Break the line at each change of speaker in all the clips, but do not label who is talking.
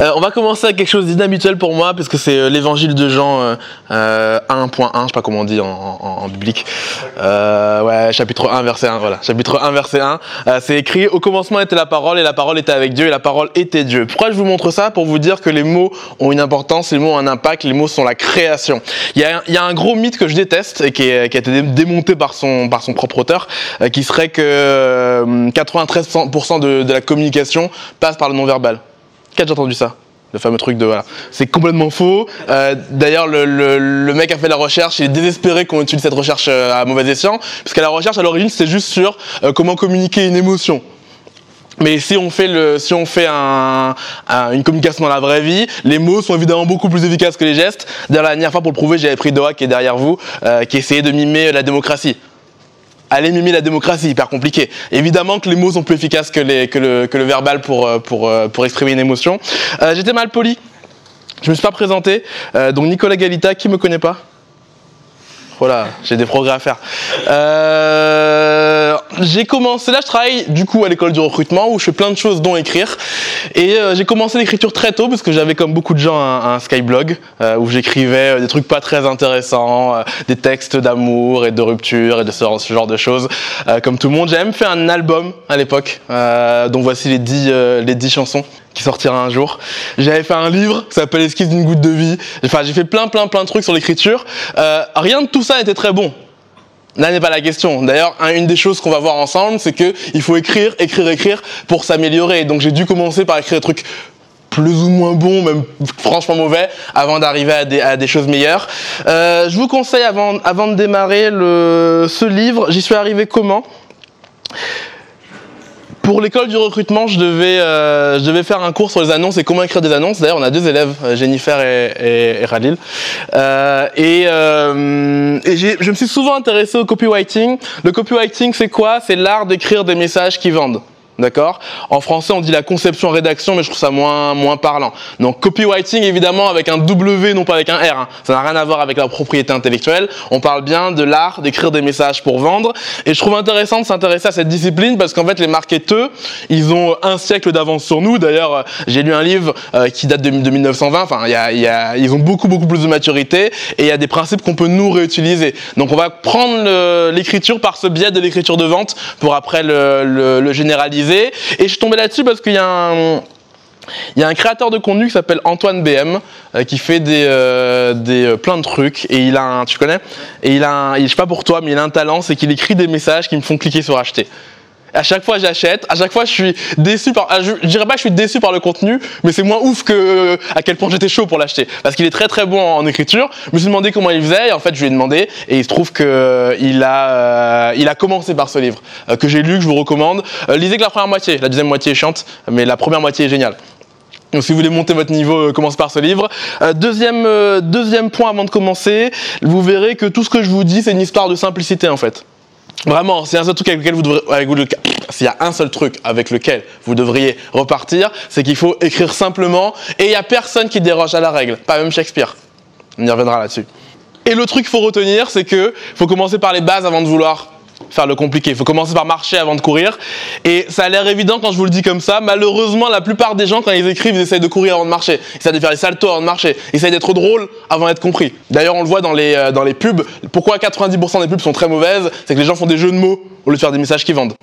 Euh, on va commencer avec quelque chose d'inhabituel pour moi, parce que c'est euh, l'évangile de Jean euh, euh, 1.1, je sais pas comment on dit en, en- en biblique. Euh, ouais, chapitre 1, verset 1, voilà. Chapitre 1, verset 1. Euh, c'est écrit Au commencement était la parole, et la parole était avec Dieu, et la parole était Dieu. Pourquoi je vous montre ça? Pour vous dire que les mots ont une importance, les mots ont un impact, les mots sont la création. Il y a, il y a un gros mythe que je déteste, et qui, qui a été dé- démonté par son, par son propre auteur, euh, qui serait que euh, 93% de, de la communication passe par le non-verbal. Qui a déjà entendu ça le fameux truc de voilà. C'est complètement faux. Euh, D'ailleurs, le, mec a fait la recherche, il est désespéré qu'on utilise cette recherche euh, à mauvais escient, parce que la recherche à l'origine c'était juste sur euh, comment communiquer une émotion. Mais si on fait, le, si on fait un, un- une communication dans la vraie vie, les mots sont évidemment beaucoup plus efficaces que les gestes. D'ailleurs, la dernière fois, pour prouver, j'avais pris Doha qui est derrière vous, qui essayait de mimer la démocratie. Allez mimer la démocratie, hyper compliqué. Évidemment que les mots sont plus efficaces que, le, verbal pour, euh, euh, pour exprimer une émotion. Euh, J'étais mal poli. Je me suis pas présenté. Donc Nicolas Galita, qui me connaît pas? Voilà, j'ai des progrès à faire. Euh, j'ai commencé là, je travaille du coup à l'école du recrutement où je fais plein de choses dont écrire. Et euh, j'ai commencé l'écriture très tôt parce que j'avais comme beaucoup de gens un, un skyblog euh, où j'écrivais euh, des trucs pas très intéressants, euh, des textes d'amour et de rupture et de ce, genre de choses. Euh, comme tout le monde, j'ai même fait un album à l'époque euh, dont voici les dix, euh, les dix chansons qui sortira un jour. J'avais fait un livre qui s'appelle Esquisse d'une goutte de vie. Enfin, j'ai fait plein, plein, plein de trucs sur l'écriture. Euh, rien de tout ça n'était très bon. Là n'est pas la question. D'ailleurs, un- une des choses qu'on va voir ensemble, c'est que il faut écrire, écrire, écrire pour s'améliorer. Donc j'ai dû commencer par écrire des trucs plus ou moins bons, même franchement mauvais, avant d'arriver à des, choses meilleures. Euh, je vous conseille avant, de démarrer ce livre, j'y suis arrivé comment? Pour l'école du recrutement, je devais, euh, je devais faire un cours sur les annonces et comment écrire des annonces. D'ailleurs, on a deux élèves, euh, Jennifer et, et, et. Euh, et euh, et je me suis souvent intéressé au copywriting. Le copywriting, c'est quoi? C'est l'art d'écrire des messages qui vendent. D'accord En français, on dit la conception rédaction, mais je trouve ça moins, moins parlant. Donc, copywriting, évidemment, avec un W, non pas avec un R. hein. Ça n'a rien à voir avec la propriété intellectuelle. On parle bien de l'art d'écrire des messages pour vendre. Et je trouve intéressant de s'intéresser à cette discipline parce qu'en fait, les marketeurs, ils ont un siècle d'avance sur nous. D'ailleurs, euh, j'ai lu un livre euh, qui date de, de 1920. Enfin, ils ont beaucoup, beaucoup plus de maturité et il y a des principes qu'on peut nous réutiliser. Donc, on va prendre l'écriture par ce biais de l'écriture de vente pour après le généraliser. Et je suis tombé là-dessus parce qu'il y a un, créateur de contenu qui s'appelle Antoine BM euh, qui fait des, euh, des euh, plein de trucs. Et il a un, tu connais? Et il a un, je sais pas pour toi mais il a un talent c'est qu'il écrit des messages qui me font cliquer sur acheter. À chaque fois j'achète, à chaque fois je suis déçu par, je, dirais pas que je suis déçu par le contenu, mais c'est moins ouf que euh, à quel point j'étais chaud pour l'acheter. Parce qu'il est très très bon en, écriture. Je me suis demandé comment il faisait et en fait je lui ai demandé et il se trouve que euh, il a euh, il a commencé par ce livre que j'ai lu que je vous recommande. Lisez que la première moitié, la deuxième moitié est chiante, mais la première moitié est géniale. Donc si vous voulez monter votre niveau, euh, commencez par ce livre. Deuxième, deuxième point avant de commencer, vous verrez que tout ce que je vous dis, c'est une histoire de simplicité en fait. Vraiment, c'est un s'il y a un seul truc avec lequel vous devriez repartir, c'est qu'il faut écrire simplement et il n'y a personne qui déroge à la règle, pas même Shakespeare. On y reviendra là-dessus. Et le truc qu'il faut retenir, c'est que faut commencer par les bases avant de vouloir faire le compliqué. Il faut commencer par marcher avant de courir. Et ça a l'air évident quand je vous le dis comme ça. Malheureusement, la plupart des gens, quand ils écrivent, ils essayent de courir avant de marcher. Ils essayent de faire des saltos avant de marcher. Ils essayent d'être drôles avant d'être compris. D'ailleurs, on le voit dans les, euh, dans les pubs. Pourquoi 90% des pubs sont très mauvaises? C'est que les gens font des jeux de mots au lieu de faire des messages qui vendent.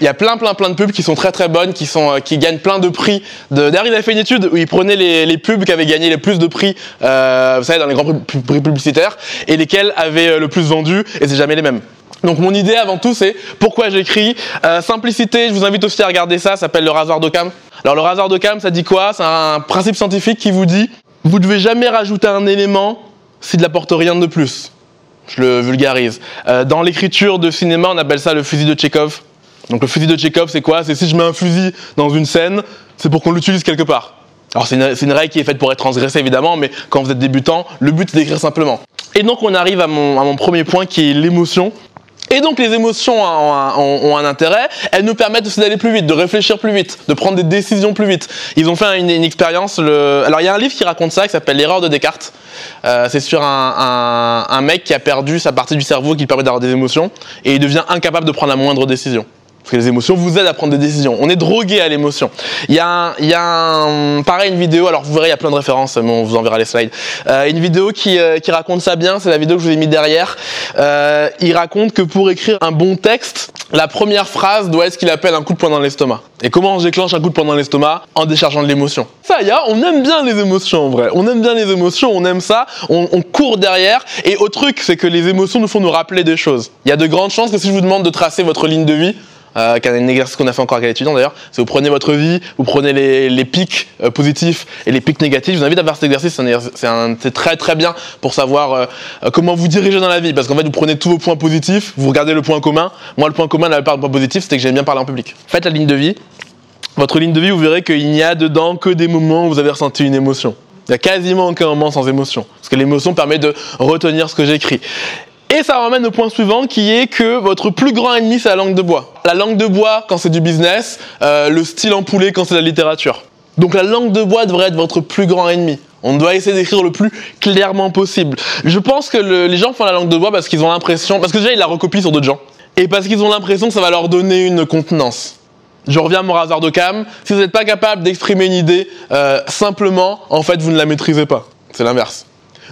Il y a plein, plein, plein de pubs qui sont très, très bonnes, qui, sont, euh, qui gagnent plein de prix. D'ailleurs, il avait fait une étude où il prenait les, les pubs qui avaient gagné les plus de prix, euh, vous savez, dans les grands prix, publicitaires, et lesquels avaient le plus vendu, et c'est jamais les mêmes. Donc mon idée avant tout c'est pourquoi j'écris. Euh, simplicité, je vous invite aussi à regarder ça, ça s'appelle le rasoir d'Occam. Alors le rasoir d'Occam ça dit quoi? C'est un principe scientifique qui vous dit vous devez jamais rajouter un élément s'il n'apporte rien de plus. Je le vulgarise. Euh, dans l'écriture de cinéma on appelle ça le fusil de Tchekhov. Donc le fusil de Tchekhov c'est quoi? C'est si je mets un fusil dans une scène, c'est pour qu'on l'utilise quelque part. Alors c'est une, règle qui est faite pour être transgressée évidemment, mais quand vous êtes débutant, le but c'est d'écrire simplement. Et donc on arrive à mon premier point qui est l'émotion. Et donc les émotions ont un, ont- un intérêt, elles nous permettent d'aller plus vite, de réfléchir plus vite, de prendre des décisions plus vite. Ils ont fait une, une expérience, le... alors il y a un livre qui raconte ça, qui s'appelle L'erreur de Descartes. Euh, c'est sur un, un- un mec qui a perdu sa partie du cerveau qui lui permet d'avoir des émotions, et il devient incapable de prendre la moindre décision. Parce que les émotions vous aident à prendre des décisions. On est drogué à l'émotion. Il y a, il y a un, pareil une vidéo. Alors vous verrez, il y a plein de références, mais on vous enverra les slides. Euh, une vidéo qui, euh, qui raconte ça bien. C'est la vidéo que je vous ai mis derrière. Euh, il raconte que pour écrire un bon texte, la première phrase doit être ce qu'il appelle un coup de poing dans l'estomac. Et comment on déclenche un coup de poing dans l'estomac En déchargeant de l'émotion. Ça y est, on aime bien les émotions en vrai. On aime bien les émotions, on aime ça, on, on court derrière. Et au truc, c'est que les émotions nous font nous rappeler des choses. Il y a de grandes chances que si je vous demande de tracer votre ligne de vie, euh, un exercice qu'on a fait encore avec l'étudiant d'ailleurs, c'est vous prenez votre vie, vous prenez les, pics euh, positifs et les pics négatifs. Je vous invite à faire cet exercice, c'est très très bien pour savoir euh, euh, comment vous diriger dans la vie. Parce qu'en fait, vous prenez tous vos points positifs, vous regardez le point commun. Moi, le point commun, la plupart des points positifs, c'était que j'aime bien parler en public. Faites la ligne de vie. Votre ligne de vie, vous verrez qu'il n'y a dedans que des moments où vous avez ressenti une émotion. Il n'y a quasiment aucun moment sans émotion. Parce que l'émotion permet de retenir ce que j'écris. Et ça m'amène au point suivant qui est que votre plus grand ennemi c'est la langue de bois. La langue de bois quand c'est du business, euh, le style en poulet quand c'est la littérature. Donc la langue de bois devrait être votre plus grand ennemi. On doit essayer d'écrire le plus clairement possible. Je pense que le, les gens font la langue de bois parce qu'ils ont l'impression, parce que déjà ils la recopient sur d'autres gens, et parce qu'ils ont l'impression que ça va leur donner une contenance. Je reviens à mon hasard de cam. Si vous n'êtes pas capable d'exprimer une idée euh, simplement, en fait vous ne la maîtrisez pas. C'est l'inverse.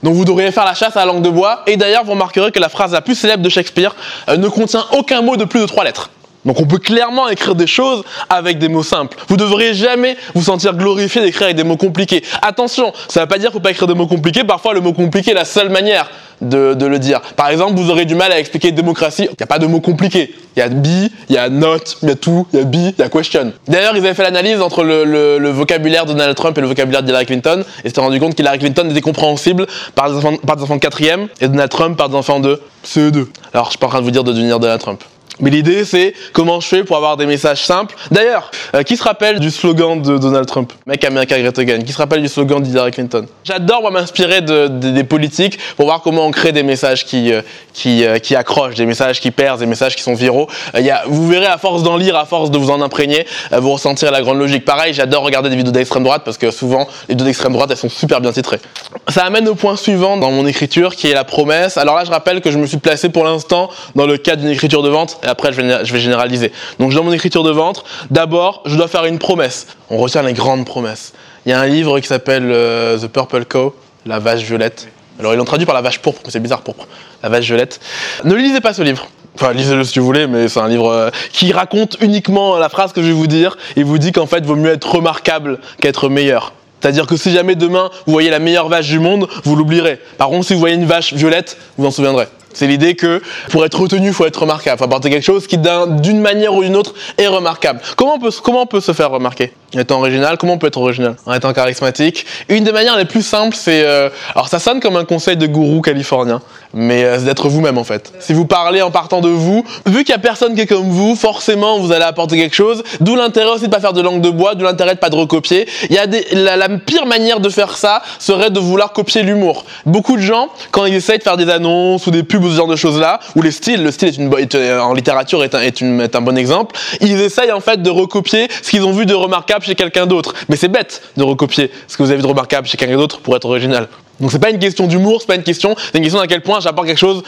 Donc vous devriez faire la chasse à la langue de bois. Et d'ailleurs, vous remarquerez que la phrase la plus célèbre de Shakespeare euh, ne contient aucun mot de plus de trois lettres. Donc on peut clairement écrire des choses avec des mots simples. Vous devriez jamais vous sentir glorifié d'écrire avec des mots compliqués. Attention, ça ne veut pas dire qu'il faut pas écrire des mots compliqués. Parfois, le mot compliqué est la seule manière de, de le dire. Par exemple, vous aurez du mal à expliquer démocratie. Il n'y a pas de mots compliqués. Il y a be, il y a not, il y a to, il y a be, il y a question. D'ailleurs, ils avaient fait l'analyse entre le, le, le, vocabulaire de Donald Trump et le vocabulaire d'Hillary Clinton et s'étaient rendu compte qu'Hillary Clinton était compréhensible par des, enfants, par des enfants de quatrième et Donald Trump par des enfants de CE2. Alors, je suis pas en train de vous dire de devenir Donald Trump. Mais l'idée, c'est comment je fais pour avoir des messages simples. D'ailleurs, euh, qui se rappelle du slogan de Donald Trump? Make America Great Again. Qui se rappelle du slogan d'Hillary Clinton? J'adore m'inspirer de, de, des politiques pour voir comment on crée des messages qui euh, qui, euh, qui accrochent, des messages qui percent, des messages qui sont viraux. Y a, vous verrez à force d'en lire, à force de vous en imprégner, vous ressentirez la grande logique. Pareil, j'adore regarder des vidéos d'extrême droite parce que souvent les vidéos d'extrême droite elles sont super bien titrées. Ça amène au point suivant dans mon écriture qui est la promesse. Alors là, je rappelle que je me suis placé pour l'instant dans le cadre d'une écriture de vente et après je vais, généraliser. Donc dans mon écriture de vente, d'abord, je dois faire une promesse. On retient les grandes promesses. Il y a un livre qui s'appelle euh, The Purple Cow, la vache violette. Alors ils l'ont traduit par la vache pourpre, c'est bizarre pourpre. La vache violette. Ne lisez pas ce livre. Enfin, lisez-le si vous voulez, mais c'est un livre euh, qui raconte uniquement la phrase que je vais vous dire et vous dit qu'en fait, vaut mieux être remarquable qu'être meilleur. C'est-à-dire que si jamais demain vous voyez la meilleure vache du monde, vous l'oublierez. Par contre, si vous voyez une vache violette, vous en souviendrez. C'est l'idée que pour être retenu, il faut être remarquable. Il faut apporter quelque chose qui, d'une manière ou d'une autre, est remarquable. Comment on peut, comment on peut se faire remarquer? En étant original, comment on peut être original? En étant charismatique. Une des manières les plus simples, c'est... Euh, alors ça sonne comme un conseil de gourou californien, mais euh, c'est d'être vous-même en fait. Si vous parlez en partant de vous, vu qu'il n'y a personne qui est comme vous, forcément vous allez apporter quelque chose. D'où l'intérêt aussi de pas faire de langue de bois, d'où l'intérêt de pas recopier. Y a la, la pire manière de faire ça serait de vouloir copier l'humour. Beaucoup de gens, quand ils essayent de faire des annonces ou des pubs ou ce genre de choses-là, ou les styles, le style est une, est, en littérature est un, est, une, est un bon exemple, ils essayent en fait de recopier ce qu'ils ont vu de remarquable chez quelqu'un d'autre. Mais c'est bête de recopier ce que vous avez vu de remarquable chez quelqu'un d'autre pour être original. Donc c'est pas une question d'humour, c'est pas une question, c'est une question d'à quel point j'apporte quelque chose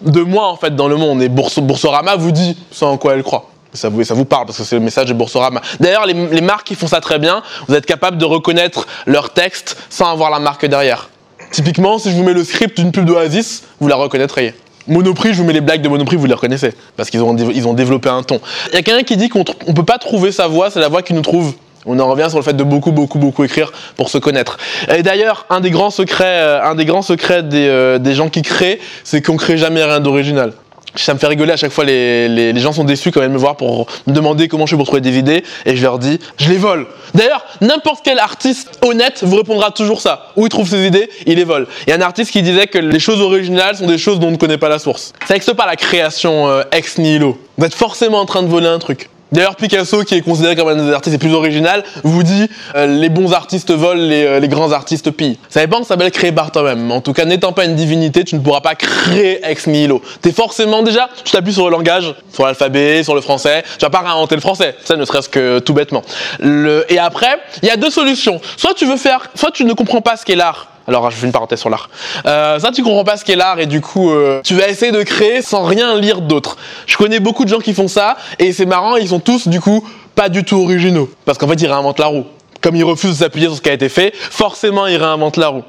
de moi en fait dans le monde. Et Boursorama vous dit ce en quoi elle croit. Ça vous, ça vous parle parce que c'est le message de Boursorama. D'ailleurs, les, les marques qui font ça très bien, vous êtes capable de reconnaître leur texte sans avoir la marque derrière. Typiquement, si je vous mets le script d'une pub d'Oasis, vous la reconnaîtriez. Monoprix, je vous mets les blagues de Monoprix, vous les reconnaissez, parce qu'ils ont, développé un ton. Il y a quelqu'un qui dit qu'on ne peut pas trouver sa voix, c'est la voix qui nous trouve. On en revient sur le fait de beaucoup, beaucoup, beaucoup écrire pour se connaître. Et d'ailleurs, un des grands secrets, euh, des euh, des gens qui créent, c'est qu'on crée jamais rien d'original ça me fait rigoler à chaque fois, les, les, gens sont déçus quand ils me voir pour me demander comment je fais pour trouver des idées, et je leur dis, je les vole. D'ailleurs, n'importe quel artiste honnête vous répondra toujours ça. Où il trouve ses idées, il les vole. Il y a un artiste qui disait que les choses originales sont des choses dont on ne connaît pas la source. Ça n'existe pas la création euh, ex nihilo. Vous êtes forcément en train de voler un truc. D'ailleurs, Picasso, qui est considéré comme un des artistes les plus originaux, vous dit euh, les bons artistes volent, les, euh, les grands artistes pillent. Ça dépend, ça s'appelle créer par toi-même. En tout cas, n'étant pas une divinité, tu ne pourras pas créer ex nihilo. T'es forcément déjà, tu t'appuies sur le langage, sur l'alphabet, sur le français. Tu vas pas réinventer le français, ça ne serait-ce que tout bêtement. Le... Et après, il y a deux solutions. Soit tu veux faire, soit tu ne comprends pas ce qu'est l'art Alors je fais une parenthèse sur l'art. Euh, ça tu comprends pas ce qu'est l'art et du coup euh, tu vas essayer de créer sans rien lire d'autre. Je connais beaucoup de gens qui font ça et c'est marrant, ils sont tous du coup pas du tout originaux parce qu'en fait ils réinventent la roue. Comme ils refusent de s'appuyer sur ce qui a été fait, forcément ils réinventent la roue.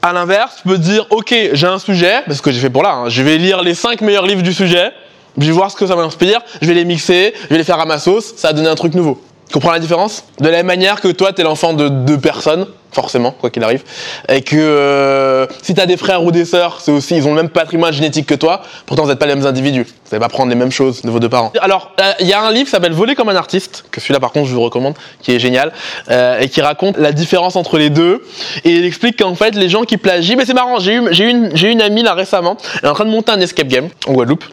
À l'inverse, tu peux dire ok j'ai un sujet, parce que j'ai fait pour là, hein. je vais lire les 5 meilleurs livres du sujet, je vais voir ce que ça m'inspire, je vais les mixer, je vais les faire à ma sauce, ça va donner un truc nouveau. Tu comprends la différence? De la même manière que toi, t'es l'enfant de deux personnes, forcément, quoi qu'il arrive, et que euh, si t'as des frères ou des sœurs, c'est aussi, ils ont le même patrimoine génétique que toi, pourtant vous n'êtes pas les mêmes individus. Vous n'allez pas prendre les mêmes choses de vos deux parents. Alors, euh, il y a un livre qui s'appelle Voler comme un artiste, que celui-là par contre je vous recommande, qui est génial, euh, et qui raconte la différence entre les deux, et il explique qu'en fait les gens qui plagient, mais c'est marrant, j'ai eu, j'ai une, j'ai une amie là récemment, elle est en train de monter un escape game en Guadeloupe,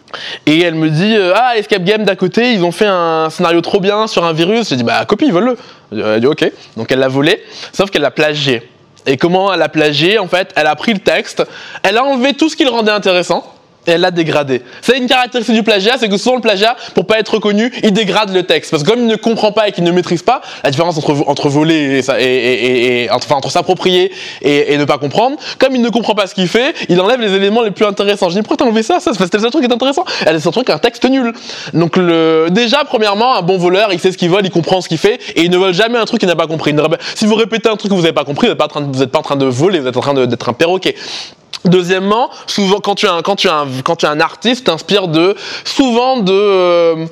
et elle me dit, ah escape game d'à côté, ils ont fait un scénario trop bien sur un virus, j'ai dit bah copie, vole-le. Elle dit ok, donc elle l'a volé, sauf qu'elle l'a plagié. Et comment elle a plagié En fait, elle a pris le texte, elle a enlevé tout ce qui le rendait intéressant, elle l'a dégradé. C'est une caractéristique du plagiat, c'est que souvent le plagiat, pour pas être reconnu, il dégrade le texte. Parce que comme il ne comprend pas et qu'il ne maîtrise pas, la différence entre, entre voler et, entre s'approprier et, ne pas comprendre, comme il ne comprend pas ce qu'il fait, il enlève les éléments les plus intéressants. Je dis, pourquoi t'as enlevé ça? Ça, c'était le seul truc qui est intéressant. Elle est un truc, un texte nul. Donc, déjà, premièrement, un bon voleur, il sait ce qu'il vole, il comprend ce qu'il fait, et il ne vole jamais un truc qu'il n'a pas compris. Si vous répétez un truc que vous n'avez pas compris, vous n'êtes pas, pas en train de voler, vous êtes en train d'être un perroquet. Deuxièmement, souvent quand tu es un, quand tu es un, quand tu es un artiste, t'inspires de souvent de euh,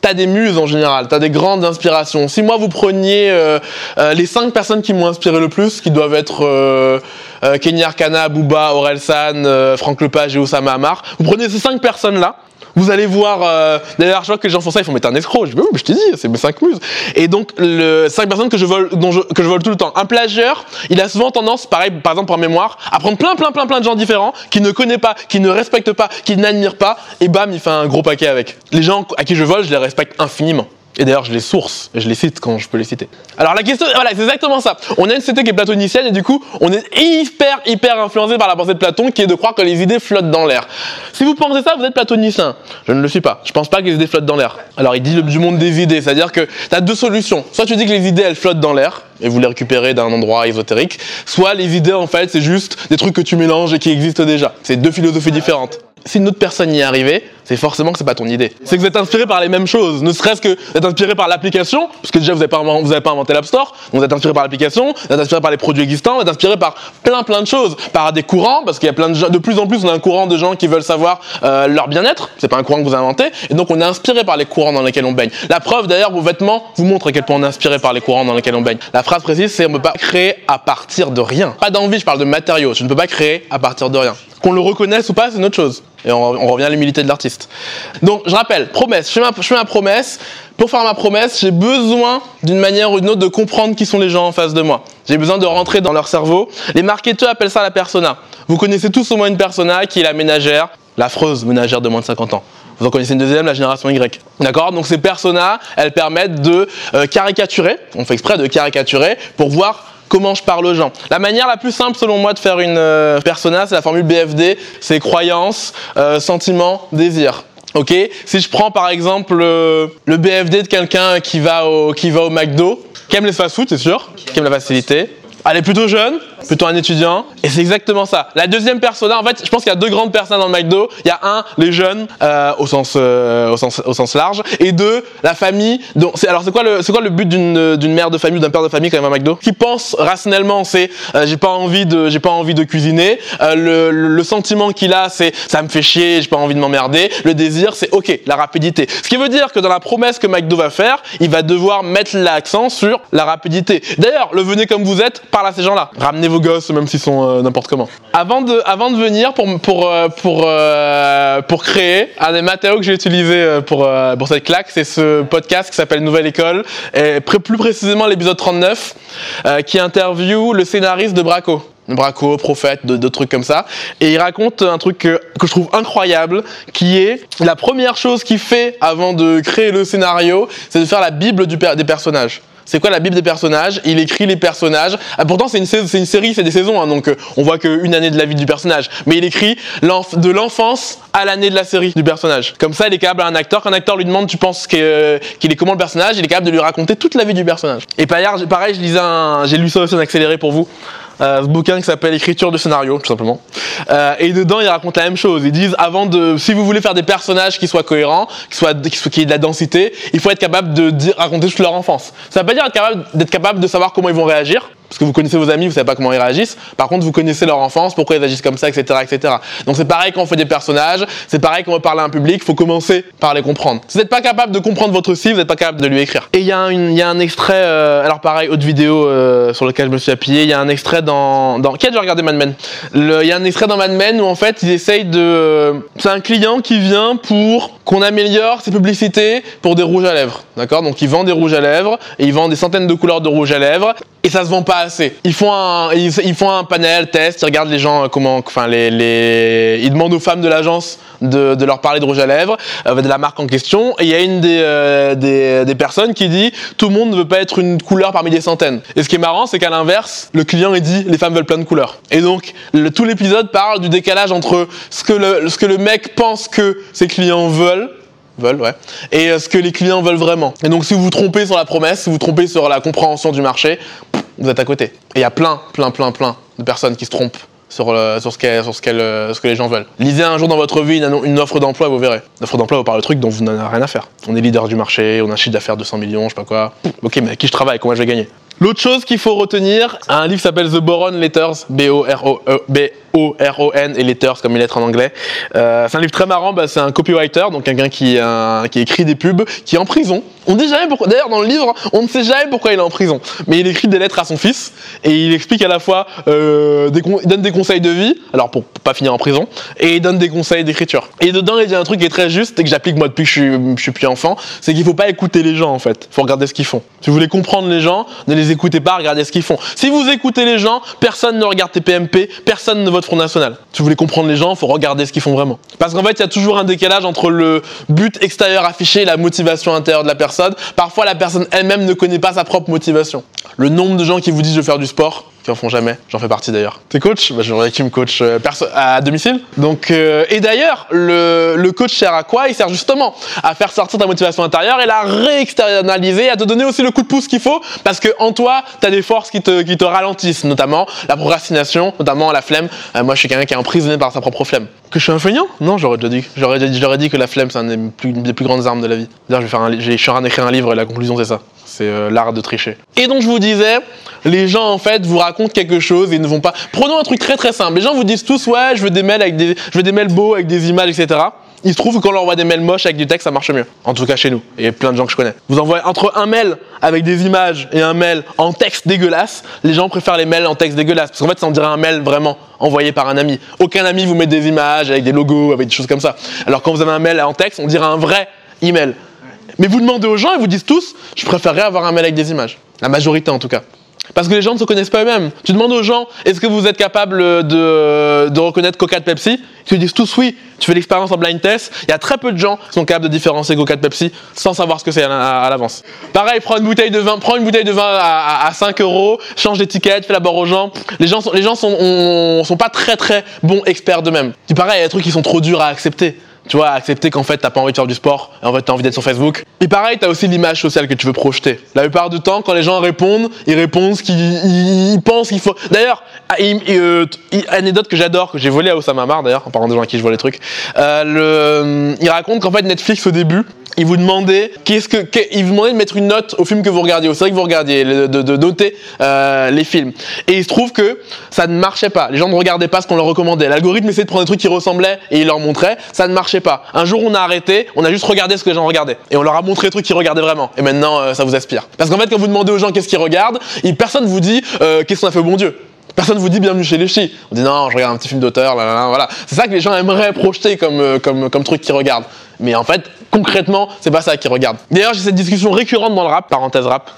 T'as des muses en général, t'as des grandes inspirations. Si moi vous preniez euh, euh, les cinq personnes qui m'ont inspiré le plus, qui doivent être euh, euh Kenny Arcana, Booba, Orelsan, Franck Lepage et Oussama Amar, vous prenez ces cinq personnes-là, vous allez voir, euh, je vois que les gens font ça, ils font, mais t'es un escroc. Je dis, je t'ai dit, c'est mes cinq muses. Et donc, le cinq personnes que je vole, que je vole tout le temps. Un plagieur, il a souvent tendance, pareil, par exemple, en mémoire, à prendre plein, plein, plein, plein de gens différents, qui ne connaît pas, qui ne respecte pas, qui n'admire pas, et bam, il fait un gros paquet avec. Les gens à qui je vole, je les respecte infiniment. Et d'ailleurs, je les source, et je les cite quand je peux les citer. Alors la question, voilà, c'est exactement ça. On a une société qui est platonicienne, et du coup, on est hyper, hyper influencé par la pensée de Platon, qui est de croire que les idées flottent dans l'air. Si vous pensez ça, vous êtes platonicien. Je ne le suis pas. Je pense pas que les idées flottent dans l'air. Alors il dit du monde des idées, c'est-à-dire que tu as deux solutions. Soit tu dis que les idées, elles flottent dans l'air, et vous les récupérez d'un endroit ésotérique. Soit les idées, en fait, c'est juste des trucs que tu mélanges et qui existent déjà. C'est deux philosophies différentes si une autre personne y est arrivée, c'est forcément que c'est pas ton idée. C'est que vous êtes inspiré par les mêmes choses, ne serait-ce que vous êtes inspiré par l'application, parce que déjà vous n'avez pas, inventé l'App Store, vous êtes inspiré par l'application, vous êtes inspiré par les produits existants, vous êtes inspiré par plein plein de choses, par des courants, parce qu'il y a plein de gens, de plus en plus on a un courant de gens qui veulent savoir euh, leur bien-être, c'est pas un courant que vous inventez, et donc on est inspiré par les courants dans lesquels on baigne. La preuve d'ailleurs, vos vêtements vous montrent à quel point on est inspiré par les courants dans lesquels on baigne. La phrase précise, c'est on ne peut pas créer à partir de rien. Pas d'envie, je parle de matériaux, je ne peux pas créer à partir de rien. Qu'on le reconnaisse ou pas, c'est une autre chose. Et on, revient à l'humilité de l'artiste. Donc, je rappelle, promesse. Je fais, ma, je fais ma promesse. Pour faire ma promesse, j'ai besoin, d'une manière ou d'une autre, de comprendre qui sont les gens en face de moi. J'ai besoin de rentrer dans leur cerveau. Les marketeurs appellent ça la persona. Vous connaissez tous au moins une persona qui est la ménagère, l'affreuse ménagère de moins de 50 ans. Vous en connaissez une deuxième, la génération Y. D'accord? Donc ces personas, elles permettent de euh, caricaturer, on fait exprès de caricaturer, pour voir comment je parle aux gens. La manière la plus simple selon moi de faire une euh, persona, c'est la formule BFD, c'est croyance, euh, sentiment, désir. Ok? Si je prends par exemple euh, le BFD de quelqu'un qui va au qui va au McDo, qui aime les fast-food, c'est sûr, qui aime la facilité, elle est plutôt jeune, plutôt un étudiant, et c'est exactement ça. La deuxième persona, en fait, je pense qu'il y a deux grandes personnes dans le McDo. Il y a un, les jeunes, euh, au, sens, euh, au, sens, au sens large, et deux, la famille. Donc, alors, c'est quoi le, quoi le but d'une, mère de famille ou d'un père de famille quand même à McDo? Qui pense rationnellement, c'est euh, j'ai pas envie de, pas envie de cuisiner. le, le, sentiment qu'il a, c'est ça me fait chier, j'ai pas envie de m'emmerder. Le désir, c'est ok, la rapidité. Ce qui veut dire que dans la promesse que McDo va faire, il va devoir mettre l'accent sur la rapidité. D'ailleurs, le venez comme vous êtes parle à ces gens-là. Ramenez vos gosses, même s'ils sont euh, n'importe comment. Avant de, avant de venir pour, pour, euh, pour, euh, pour créer, un des matériaux que j'ai utilisé pour, pour cette claque, c'est ce podcast qui s'appelle Nouvelle École, et plus précisément l'épisode 39, qui interviewe le scénariste de Braco. Braco, Prophète, d'autres trucs comme ça. Et il raconte un truc que, que, je trouve incroyable, qui est la première chose qu'il fait avant de créer le scénario, c'est de faire la bible du, des personnages. C'est quoi la Bible des personnages? Il écrit les personnages. Ah, pourtant, c'est une, série, c'est des saisons, hein, donc euh, on voit qu'une année de la vie du personnage. Mais il écrit de l'enfance à l'année de la série du personnage. Comme ça, il est capable à un acteur. Quand un acteur lui demande, tu penses qu'il est comment le personnage? Il est capable de lui raconter toute la vie du personnage. Et pareil, pareil je lisais j'ai lu ça aussi en accéléré pour vous. Euh, ce bouquin qui s'appelle Écriture de scénario, tout simplement. Euh, et dedans, ils racontent la même chose. Ils disent, avant de, si vous voulez faire des personnages qui soient cohérents, qui soient, qui, aient de la densité, il faut être capable de dire, raconter toute leur enfance. Ça veut pas dire être capable, d'être capable de savoir comment ils vont réagir, parce que vous connaissez vos amis, vous savez pas comment ils réagissent. Par contre, vous connaissez leur enfance, pourquoi ils agissent comme ça, etc., etc. Donc c'est pareil quand on fait des personnages, c'est pareil quand on veut parler à un public, faut commencer par les comprendre. Si vous n'êtes pas capable de comprendre votre cible, vous n'êtes pas capable de lui écrire. Et il y, a un, extrait, euh, alors pareil, autre vidéo euh, sur lequel je me suis appuyé, il y a un extrait dans, dans qui a déjà regardé Mad Men Il y a un extrait dans Mad Men où en fait ils essayent de, c'est un client qui vient pour qu'on améliore ses publicités pour des rouges à lèvres, d'accord? Donc ils vendent des rouges à lèvres et ils vendent des centaines de couleurs de rouges à lèvres et ça se vend pas Ils font un, panel test, ils regardent les gens euh, comment, enfin les, ils demandent aux femmes de l'agence de, leur parler de rouge à lèvres, euh, de la marque en question. Et il y a une des, euh, des, personnes qui dit tout le monde ne veut pas être une couleur parmi des centaines. Et ce qui est marrant, c'est qu'à l'inverse, le client il dit les femmes veulent plein de couleurs. Et donc tout l'épisode parle du décalage entre ce que le, ce que le mec pense que ses clients veulent veulent, ouais, et ce que les clients veulent vraiment. Et donc si vous vous trompez sur la promesse, si vous vous trompez sur la compréhension du marché, vous êtes à côté. Et il y a plein, plein, plein, plein de personnes qui se trompent sur, sur, ce, que les gens veulent. Lisez un jour dans votre vie une, offre d'emploi vous verrez. L'offre d'emploi vous parle de trucs dont vous n'avez rien à faire. On est leader du marché, on a un chiffre d'affaires de 100 millions, je sais pas quoi. Ok, mais à qui je travaille? Comment je vais gagner? L'autre chose qu'il faut retenir, un livre s'appelle The Boron Letters, B-O-R-O-E, O-R-O-N et Letters comme il lettres en anglais. Euh, c'est un livre très marrant, bah, c'est un copywriter, donc quelqu'un qui, qui écrit des pubs, qui est en prison. On dit jamais pourquoi, d'ailleurs dans le livre, on ne sait jamais pourquoi il est en prison. Mais il écrit des lettres à son fils, et il explique à la fois, euh, il donne des conseils de vie, alors pour, pas finir en prison, et il donne des conseils d'écriture. Et dedans, il dit un truc qui est très juste, et que j'applique moi depuis que je suis, je suis plus enfant, c'est qu'il faut pas écouter les gens en fait, faut regarder ce qu'ils font. Si vous voulez comprendre les gens, ne les écoutez pas, regardez ce qu'ils font. Si vous écoutez les gens, personne ne regarde tes PMP, personne ne vote Front National. Si vous voulez comprendre les gens, faut regarder ce qu'ils font vraiment. Parce qu'en fait, il y a toujours un décalage entre le but extérieur affiché et la motivation intérieure de la personne. Parfois, la personne elle-même ne connaît pas sa propre motivation. Le nombre de gens qui vous disent je veux faire du sport, qui en font jamais. J'en fais partie d'ailleurs. T'es coach? Bah, J'aurais qui me coach euh, à domicile. Donc, euh, et d'ailleurs, le, le, coach sert à quoi? Il sert justement à faire sortir ta motivation intérieure et la réexternaliser, à te donner aussi le coup de pouce qu'il faut, parce que en toi, t'as des forces qui te, qui te ralentissent, notamment la procrastination, notamment la flemme. Euh, moi, je suis quelqu'un qui est emprisonné par sa propre flemme. Que je suis un feignant? Non, j'aurais déjà dit. J'aurais dit, dit que la flemme, c'est une des plus, grandes armes de la vie. D'ailleurs, je, vais faire un, je suis en train d'écrire un livre et la conclusion, c'est ça. C'est l'art de tricher. Et donc, je vous disais, les gens, en fait, vous racontent quelque chose et ne vont pas. Prenons un truc très très simple. Les gens vous disent tous, ouais, je veux des mails avec des, je veux des mails beaux avec des images, etc. Il se trouve que quand on leur envoie des mails moches avec du texte, ça marche mieux. En tout cas chez nous. Et plein de gens que je connais. Vous envoyez entre un mail avec des images et un mail en texte dégueulasse, les gens préfèrent les mails en texte dégueulasse. Parce qu'en fait, ça en dirait un mail vraiment envoyé par un ami. Aucun ami vous met des images avec des logos, avec des choses comme ça. Alors quand vous avez un mail en texte, on dirait un vrai email. Mais vous demandez aux gens, ils vous disent tous, je préférerais avoir un mail avec des images. La majorité en tout cas. Parce que les gens ne se connaissent pas eux-mêmes. Tu demandes aux gens, est-ce que vous êtes capable de, reconnaître Coca de Pepsi? Ils te disent tous oui. Tu fais l'expérience en blind test. Il y a très peu de gens qui sont capables de différencier Coca de Pepsi sans savoir ce que c'est à, l'avance. Pareil, prends une bouteille de vin, prends une bouteille de vin à, à, 5 euros, change d'étiquette, fais la barre aux gens. Les gens sont, sont, sont pas très très bons experts d'eux-mêmes. Pareil, il y a des trucs qui sont trop durs à accepter tu vois, accepter qu'en fait t'as pas envie de faire du sport, et en fait t'as envie d'être sur Facebook. Et pareil, t'as aussi l'image sociale que tu veux projeter. La plupart du temps, quand les gens répondent, ils répondent ce qu'ils pensent qu'il faut. D'ailleurs, ah, euh, anecdote que j'adore, que j'ai volé à Osama Mar d'ailleurs, en parlant des gens à qui je vois les trucs. Euh, le, il raconte qu'en fait Netflix au début, il vous demandait qu'est-ce que, il vous demandait de mettre une note au film que vous regardiez, au série que vous regardiez, de, de, noter euh, les films. Et il se trouve que ça ne marchait pas. Les gens ne regardaient pas ce qu'on leur recommandait. L'algorithme essayait de prendre des trucs qui ressemblaient et il leur montrait. Ça ne marchait Un jour, on a arrêté, on a juste regardé ce que les gens regardaient et on leur a montré les trucs qu'ils regardaient vraiment. Et maintenant, euh, ça vous aspire. Parce qu'en fait, quand vous demandez aux gens qu'est-ce qu'ils regardent, personne vous dit euh, qu'est-ce qu'on a fait au bon Dieu. Personne vous dit bienvenue chez les chis. On dit non, je regarde un petit film d'auteur, voilà. C'est ça que les gens aimeraient projeter comme, euh, comme, comme truc qu'ils regardent. Mais en fait, concrètement, c'est pas ça qu'ils regardent. D'ailleurs, j'ai cette discussion récurrente dans le rap, parenthèse rap.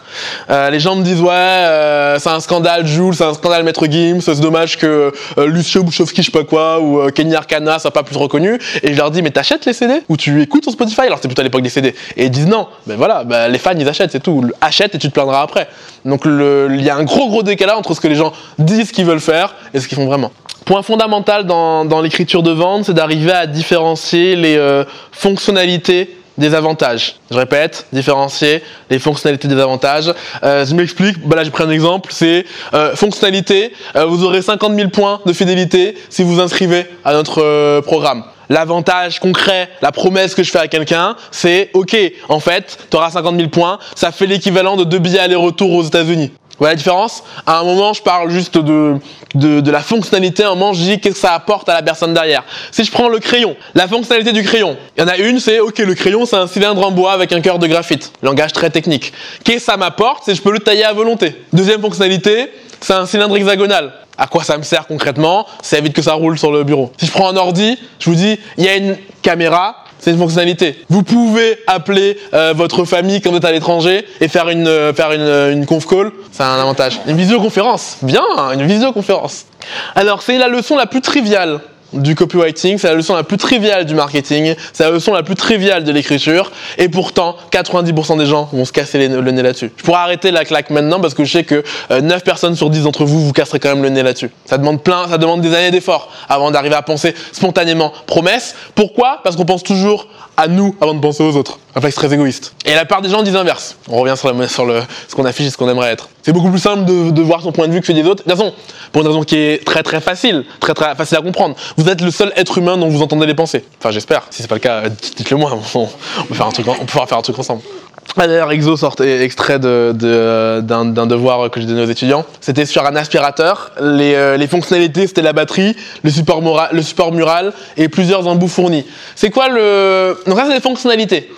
Euh, les gens me disent ouais, euh, c'est un scandale Jules, c'est un scandale Maître Gims, c'est dommage que euh, Lucio Bouchowski, je sais pas quoi, ou Kenny Arcana soit pas plus reconnu. Et je leur dis mais t'achètes les CD ou tu écoutes sur Spotify? Alors c'était plutôt à l'époque des CD. Et ils disent non, ben voilà, ben, les fans ils achètent, c'est tout. Achète et tu te plaindras après. Donc il y a un gros gros décalage entre ce que les gens disent qu'ils veulent faire et ce qu'ils font vraiment. Point fondamental dans, dans l'écriture de vente, c'est d'arriver à différencier les euh, fonctionnalités des avantages. Je répète, différencier les fonctionnalités des avantages. Euh, je m'explique, bah là j'ai pris un exemple, c'est euh, fonctionnalité, euh, vous aurez 50 000 points de fidélité si vous inscrivez à notre euh, programme. L'avantage concret, la promesse que je fais à quelqu'un, c'est ok, en fait, tu auras 50 000 points, ça fait l'équivalent de deux billets aller-retour aux États-Unis. Voyez la différence À un moment, je parle juste de, de, de la fonctionnalité. À un moment, je dis qu'est-ce que ça apporte à la personne derrière? Si je prends le crayon, la fonctionnalité du crayon, il y en a une, c'est ok, le crayon, c'est un cylindre en bois avec un cœur de graphite. Langage très technique. Qu'est-ce que ça m'apporte? C'est je peux le tailler à volonté. Deuxième fonctionnalité, c'est un cylindre hexagonal. À quoi ça me sert concrètement? Ça évite que ça roule sur le bureau. Si je prends un ordi, je vous dis, il y a une caméra, c'est une fonctionnalité. Vous pouvez appeler euh, votre famille quand vous êtes à l'étranger et faire une euh, euh, une conf call, c'est un avantage. Une visioconférence, bien, une visioconférence. Alors c'est la leçon la plus triviale du copywriting, c'est la leçon la plus triviale du marketing, c'est la leçon la plus triviale de l'écriture, et pourtant 90% des gens vont se casser le nez là-dessus. Je pourrais arrêter la claque maintenant parce que je sais que euh, 9 personnes sur 10 d'entre vous vous casserez quand même le nez là-dessus. Ça demande plein, ça demande des années d'efforts avant d'arriver à penser spontanément promesse. Pourquoi? Parce qu'on pense toujours à nous avant de penser aux autres. Réflexe très égoïste. Et la part des gens disent l'inverse. On revient sur le, ce qu'on affiche et ce qu'on aimerait être. C'est beaucoup plus simple de, de voir son point de vue que celui des autres. De toute façon, pour une raison qui est très très facile, très très facile à comprendre. Vous êtes le seul être humain dont vous entendez les pensées. Enfin, j'espère. Si c'est pas le cas, dites- dites-le moi. On, peut faire un truc, on pourra faire un truc ensemble. Ah, D'ailleurs, Exo sort extrait de- de- d'un d'un devoir que j'ai donné aux étudiants. C'était sur un aspirateur. Les, euh, fonctionnalités, c'était la batterie, le support, le support mural et plusieurs embouts fournis. C'est quoi le... Donc ça, c'est les fonctionnalités.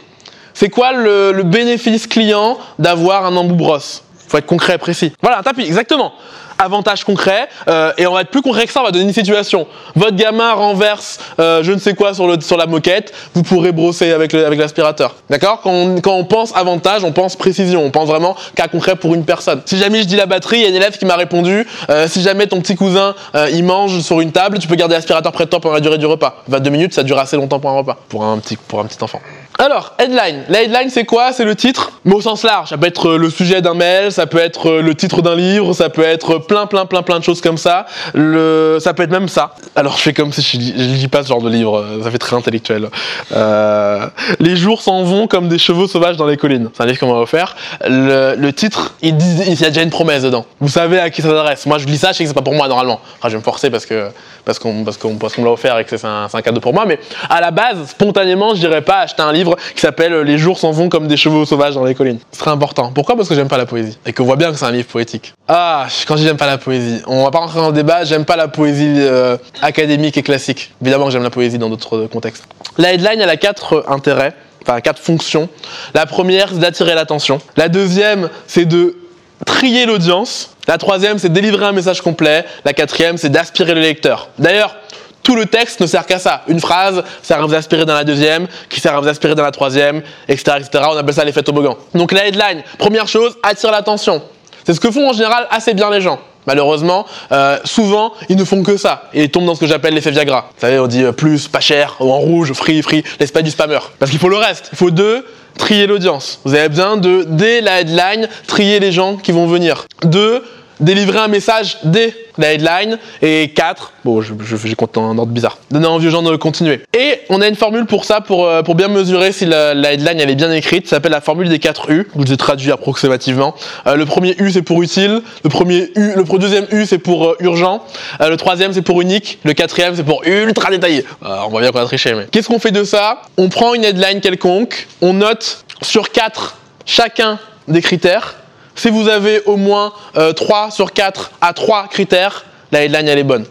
C'est quoi le bénéfice client d'avoir un embout brosse? Faut être concret, précis. Voilà, un tapis, exactement. Avantage concret, euh, et on va être plus concret que ça, on va donner une situation. Votre gamin renverse euh, je ne sais quoi sur, le, sur la moquette, vous pourrez brosser avec avec l'aspirateur. D'accord? Quand on, quand on pense avantage, on pense précision, on pense vraiment cas concret pour une personne. Si jamais je dis la batterie, il y a une élève qui m'a répondu, euh, si jamais ton petit cousin il mange sur une table, tu peux garder l'aspirateur près de toi pendant la durée du repas. 22 minutes, ça dure assez longtemps pour un repas, pour un petit, pour un petit enfant. Alors, headline. La headline, c'est quoi? C'est le titre, mais au sens large. Ça peut être euh, le sujet d'un mail, ça peut être euh, le titre d'un livre, ça peut être plein, plein, plein, plein de choses comme ça. Ça peut être même ça. Alors, je fais comme si je, lis- je lis pas ce genre de livre, euh, ça fait très intellectuel. Euh, les jours s'en vont comme des chevaux sauvages dans les collines. C'est un livre qu'on m'a offert. Le, titre, il, y a déjà une promesse dedans. Vous savez à qui ça s'adresse. Moi, je lis ça, je sais que c'est pas pour moi normalement. Enfin, je vais me forcer parce que parce qu'on parce qu'on me l'a offert et que c'est un, un cadeau pour moi. Mais à la base, spontanément, je dirais pas acheter un livre qui s'appelle Les jours s'en vont comme des chevaux sauvages dans les collines. Ce serait important. Pourquoi? Parce que j'aime pas la poésie et qu'on voit bien que c'est un livre poétique. Ah, quand j'aime pas la poésie, on va pas rentrer dans le débat. J'aime pas la poésie euh, académique et classique. Évidemment que j'aime la poésie dans d'autres euh, contextes. La headline, elle a quatre euh, intérêts. Enfin, quatre fonctions. La première, c'est d'attirer l'attention. La deuxième, c'est de trier l'audience. La troisième, c'est délivrer un message complet. La quatrième, c'est d'aspirer le lecteur. D'ailleurs, tout le texte ne sert qu'à ça. Une phrase sert à vous aspirer dans la deuxième, qui sert à vous aspirer dans la troisième, etc., etc. On appelle ça l'effet toboggan. Donc la headline, première chose, attire l'attention. C'est ce que font en général assez bien les gens. Malheureusement, euh, souvent, ils ne font que ça. Et ils tombent dans ce que j'appelle l'effet Viagra. Vous savez, on dit euh, plus, pas cher, en rouge, free, free, l'espèce du spammer. Parce qu'il faut le reste. Il faut deux, trier l'audience. Vous avez besoin de, dès la headline, trier les gens qui vont venir. Deux, délivrer un message dès la headline. Et 4, bon, je, j'ai compté en ordre bizarre, donner envie aux gens de continuer. Et on a une formule pour ça, pour, euh, pour bien mesurer si la, headline elle est bien écrite. Ça s'appelle la formule des 4 U. Je vous ai traduit approximativement. Euh, le premier U c'est pour utile, le premier U, le deuxième U c'est pour euh, urgent, le troisième c'est pour unique, le quatrième c'est pour ultra détaillé. On voit bien qu'on a triché, mais qu'est-ce qu'on fait de ça? On prend une headline quelconque, on note sur 4 chacun des critères. Si vous avez au moins euh, 3 sur 4 à 3 critères, la headline elle est bonne.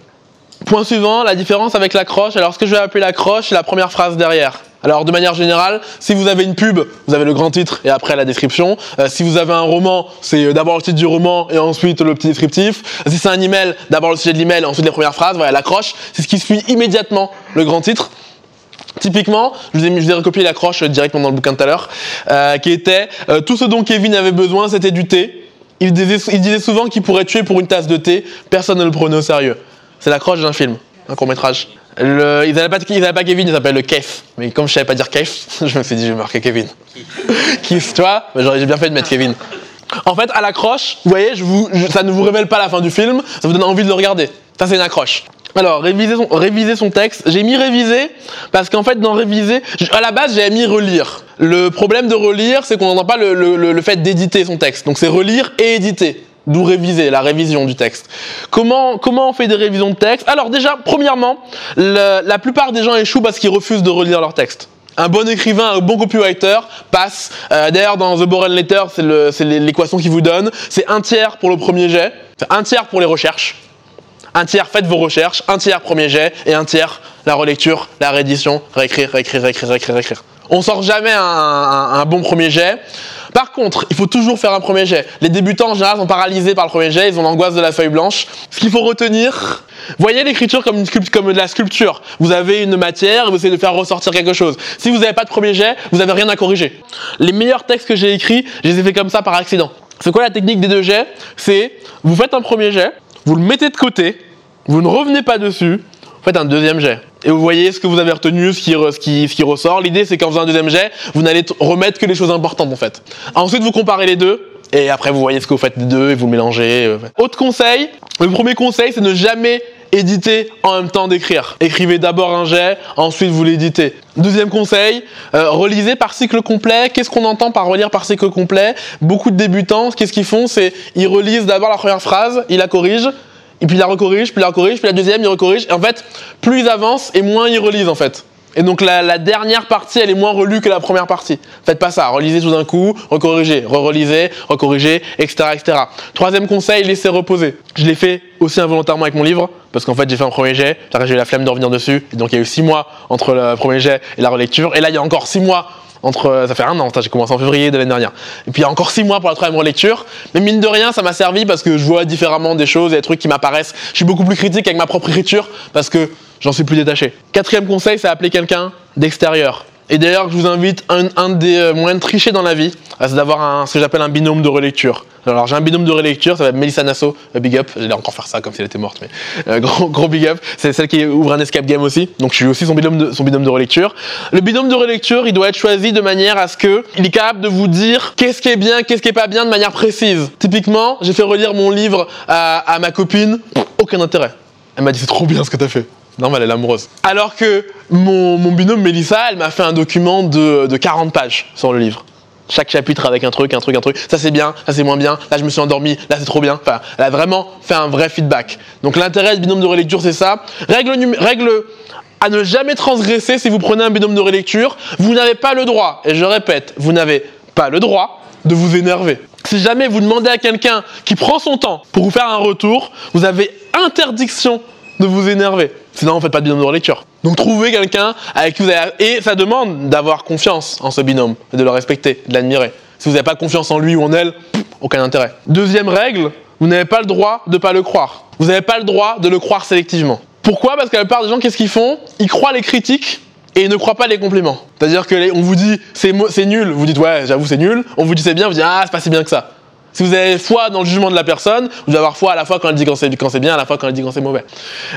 Point suivant, la différence avec l'accroche. Alors ce que je vais appeler l'accroche, c'est la première phrase derrière. Alors de manière générale, si vous avez une pub, vous avez le grand titre et après la description. Euh, si vous avez un roman, c'est euh, d'abord le titre du roman et ensuite le petit descriptif. Si c'est un email, d'abord le sujet de l'email, ensuite les premières phrases. Voilà, l'accroche, c'est ce qui suit immédiatement le grand titre. Typiquement, je vous ai, mis- je vous ai recopié l'accroche directement dans le bouquin de tout à l'heure, euh, qui était euh, tout ce dont Kevin avait besoin, c'était du thé. Il disait, il disait souvent qu'il pourrait tuer pour une tasse de thé. Personne ne le prenait au sérieux. C'est l'accroche d'un film, un court métrage. Le, ils n'avaient pas, Kevin, ils s'appellent le Kef. Mais comme je savais pas dire Kef, je me suis dit je vais marquer Kevin. Kiss, tu vois? J'ai bien fait de mettre Kevin. En fait, à l'accroche, vous voyez, je vous, je- ça ne vous révèle pas la fin du film, ça vous donne envie de le regarder. Ça, c'est une accroche. Alors, réviser son, réviser son texte. J'ai mis réviser parce qu'en fait, dans réviser, à la base, j'avais mis relire. Le problème de relire, c'est qu'on n'entend pas le, le, le fait d'éditer son texte. Donc c'est relire et éditer. D'où réviser, la révision du texte. Comment, comment on fait des révisions de texte? Alors déjà, premièrement, le, la plupart des gens échouent parce qu'ils refusent de relire leur texte. Un bon écrivain, un bon copywriter passe. Euh, D'ailleurs, dans The Boren Letter, c'est l'équation qu'il vous donne. C'est un tiers pour le premier jet, un tiers pour les recherches, un tiers faites vos recherches, un tiers premier jet et un tiers la relecture, la réédition, réécrire, réécrire, réécrire, réécrire, réécrire. On sort jamais un, bon premier jet. Par contre, il faut toujours faire un premier jet. Les débutants en général sont paralysés par le premier jet, ils ont l'angoisse de la feuille blanche. Ce qu'il faut retenir, voyez l'écriture comme, comme de la sculpture. Vous avez une matière, vous essayez de faire ressortir quelque chose. Si vous n'avez pas de premier jet, vous n'avez rien à corriger. Les meilleurs textes que j'ai écrits, je les ai fait comme ça par accident. C'est quoi la technique des deux jets? C'est vous faites un premier jet, vous le mettez de côté, vous ne revenez pas dessus, vous faites un deuxième jet et vous voyez ce que vous avez retenu, ce qui, ressort. L'idée, c'est qu'en faisant un deuxième jet, vous n'allez remettre que les choses importantes, en fait. Ensuite, vous comparez les deux, et après, vous voyez ce que vous faites des deux, et vous mélangez. Euh, Autre conseil, le premier conseil, c'est ne jamais éditer en même temps d'écrire. Écrivez d'abord un jet, ensuite vous l'éditez. Deuxième conseil, euh, relisez par cycle complet. Qu'est-ce qu'on entend par relire par cycle complet? Beaucoup de débutants, qu'est-ce qu'ils font? C'est ils relisent d'abord la première phrase, ils la corrigent, et puis il la recorrige, puis il la recorrige, puis la deuxième, il recorrige. Et en fait, plus ils avancent et moins ils relisent en fait. Et donc la, la, dernière partie, elle est moins relue que la première partie. Faites pas ça, relisez tout d'un coup, recorrigez, re-relisez, recorrigez, etc., etc. Troisième conseil, laissez reposer. Je l'ai fait aussi involontairement avec mon livre, parce qu'en fait j'ai fait un premier jet, j'ai eu la flemme de revenir dessus, et donc il y a eu six mois entre le premier jet et la relecture, et là il y a encore six mois entre, ça fait un an, j'ai commencé en février de l'année dernière. Et puis il y a encore six mois pour la troisième relecture. Mais mine de rien, ça m'a servi parce que je vois différemment des choses et des trucs qui m'apparaissent. Je suis beaucoup plus critique avec ma propre écriture parce que j'en suis plus détaché. Quatrième conseil, c'est appeler quelqu'un d'extérieur. Et d'ailleurs, je vous invite, un, un des euh, moyens de tricher dans la vie, c'est d'avoir ce que j'appelle un binôme de relecture. Alors j'ai un binôme de relecture, ça va être Melissa Nassau, euh, big up, j'allais encore faire ça comme si elle était morte, mais euh, gros, gros big up. C'est celle qui ouvre un escape game aussi, donc je suis aussi son binôme de, son binôme de relecture. Le binôme de relecture, il doit être choisi de manière à ce que il est capable de vous dire qu'est-ce qui est bien, qu'est-ce qui est pas bien de manière précise. Typiquement, j'ai fait relire mon livre à, à ma copine, aucun intérêt. Elle m'a dit c'est trop bien ce que t'as fait. Non, elle est amoureuse. Alors que mon, mon binôme Mélissa, elle m'a fait un document de, de 40 pages sur le livre. Chaque chapitre avec un truc, un truc, un truc. Ça c'est bien, ça c'est moins bien. Là je me suis endormi, là c'est trop bien. Enfin, elle a vraiment fait un vrai feedback. Donc l'intérêt du binôme de relecture c'est ça. Règle, règle à ne jamais transgresser si vous prenez un binôme de relecture. Vous n'avez pas le droit, et je répète, vous n'avez pas le droit de vous énerver. Si jamais vous demandez à quelqu'un qui prend son temps pour vous faire un retour, vous avez interdiction de vous énerver. Sinon, vous faites pas de binôme de relecture. Donc, trouvez quelqu'un avec qui vous avez... Et ça demande d'avoir confiance en ce binôme, de le respecter, de l'admirer. Si vous n'avez pas confiance en lui ou en elle, aucun intérêt. Deuxième règle, vous n'avez pas le droit de pas le croire. Vous n'avez pas le droit de le croire sélectivement. Pourquoi? Parce que la plupart des gens, qu'est-ce qu'ils font? Ils croient les critiques et ils ne croient pas les compléments. C'est-à-dire que on vous dit c'est nul, vous dites ouais, j'avoue c'est nul. On vous dit c'est bien, vous dites ah c'est pas si bien que ça. Si vous avez foi dans le jugement de la personne, vous devez avoir foi à la fois quand elle dit quand c'est, bien, à la fois quand elle dit quand c'est mauvais.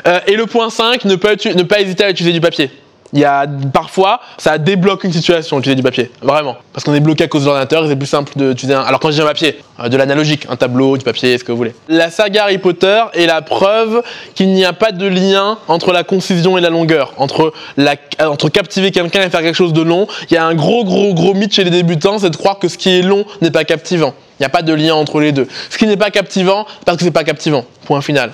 Euh, et le point 5, ne pas, ne pas hésiter à utiliser du papier. Il y a parfois, ça débloque une situation d'utiliser du papier, vraiment. Parce qu'on est bloqué à cause de l'ordinateur c'est plus simple d'utiliser un. Alors quand je dis un papier, euh, de l'analogique, un tableau, du papier, ce que vous voulez. La saga Harry Potter est la preuve qu'il n'y a pas de lien entre la concision et la longueur, entre, la, entre captiver quelqu'un et faire quelque chose de long. Il y a un gros, gros, gros mythe chez les débutants, c'est de croire que ce qui est long n'est pas captivant. Il n'y a pas de lien entre les deux. Ce qui n'est pas captivant, parce que c'est pas captivant. Point final.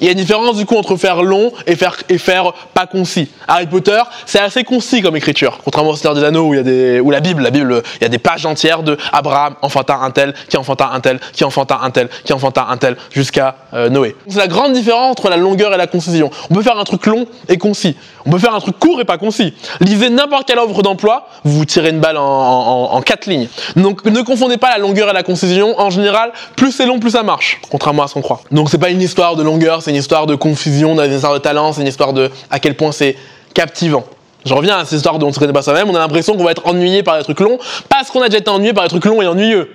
Il y a une différence du coup entre faire long et faire, et faire pas concis. Harry Potter, c'est assez concis comme écriture, contrairement au Seigneur des Anneaux où il y a des, ou la Bible, la Bible, il y a des pages entières de Abraham enfanta un tel, qui enfanta un tel, qui enfanta un tel, qui enfanta un tel, jusqu'à euh, Noé. C'est la grande différence entre la longueur et la concision. On peut faire un truc long et concis. On peut faire un truc court et pas concis. Lisez n'importe quelle offre d'emploi, vous vous tirez une balle en, en, en, quatre lignes. Donc ne confondez pas la longueur et la concision. En général, plus c'est long, plus ça marche, contrairement à ce qu'on croit. Donc c'est pas une histoire de longueur, c'est une histoire de confusion, une histoire de talent, c'est une histoire de à quel point c'est captivant. Je reviens à cette histoire dont on ne se connaît pas soi-même, on a l'impression qu'on va être ennuyé par des trucs longs, parce qu'on a déjà été ennuyé par des trucs longs et ennuyeux.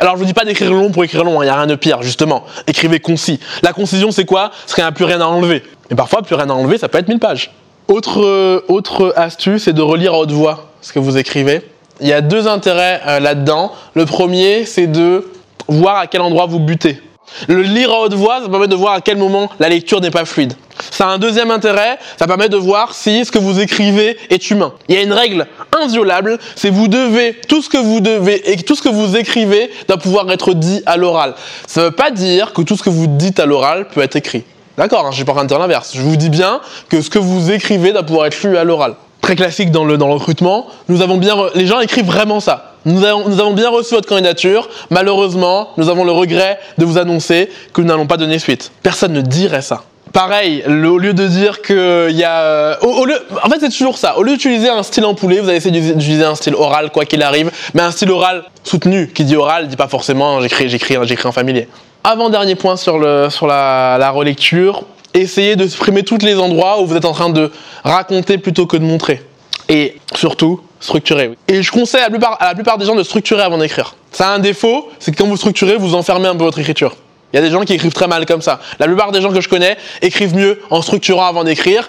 Alors je vous dis pas d'écrire long pour écrire long, il hein, n'y a rien de pire, justement. Écrivez concis. La concision c'est quoi? C'est qu'il n'y a plus rien à enlever. Et parfois, plus rien à enlever, ça peut être 1000 pages. Autre, euh, autre astuce, c'est de relire à haute voix ce que vous écrivez. Il y a deux intérêts euh, là-dedans. Le premier, c'est de voir à quel endroit vous butez. Le lire à haute voix, ça permet de voir à quel moment la lecture n'est pas fluide. Ça a un deuxième intérêt, ça permet de voir si ce que vous écrivez est humain. Il y a une règle inviolable, c'est vous devez, tout ce que vous devez et tout ce que vous écrivez doit pouvoir être dit à l'oral. Ça ne veut pas dire que tout ce que vous dites à l'oral peut être écrit. D'accord, hein, je suis pas en dire l'inverse. Je vous dis bien que ce que vous écrivez doit pouvoir être lu à l'oral. Très classique dans le, dans le recrutement, nous avons bien, les gens écrivent vraiment ça. Nous avons, bien reçu votre candidature. Malheureusement, nous avons le regret de vous annoncer que nous n'allons pas donner suite. Personne ne dirait ça. Pareil, au lieu de dire que il y a, euh, en fait c'est toujours ça. Au lieu d'utiliser un style empoulé, vous allez essayer d'utiliser un style oral quoi qu'il arrive, mais un style oral soutenu. Qui dit oral dit pas forcément j'écris j'écris j'écris en familier. Avant dernier point sur le sur la relecture, essayez de supprimer tous les endroits où vous êtes en train de raconter plutôt que de montrer. Et surtout, structurer. Et je conseille à la plupart, à la plupart des gens de structurer avant d'écrire. Ça a un défaut, c'est que quand vous structurez, vous enfermez un peu votre écriture. Il y a des gens qui écrivent très mal comme ça. La plupart des gens que je connais écrivent mieux en structurant avant d'écrire.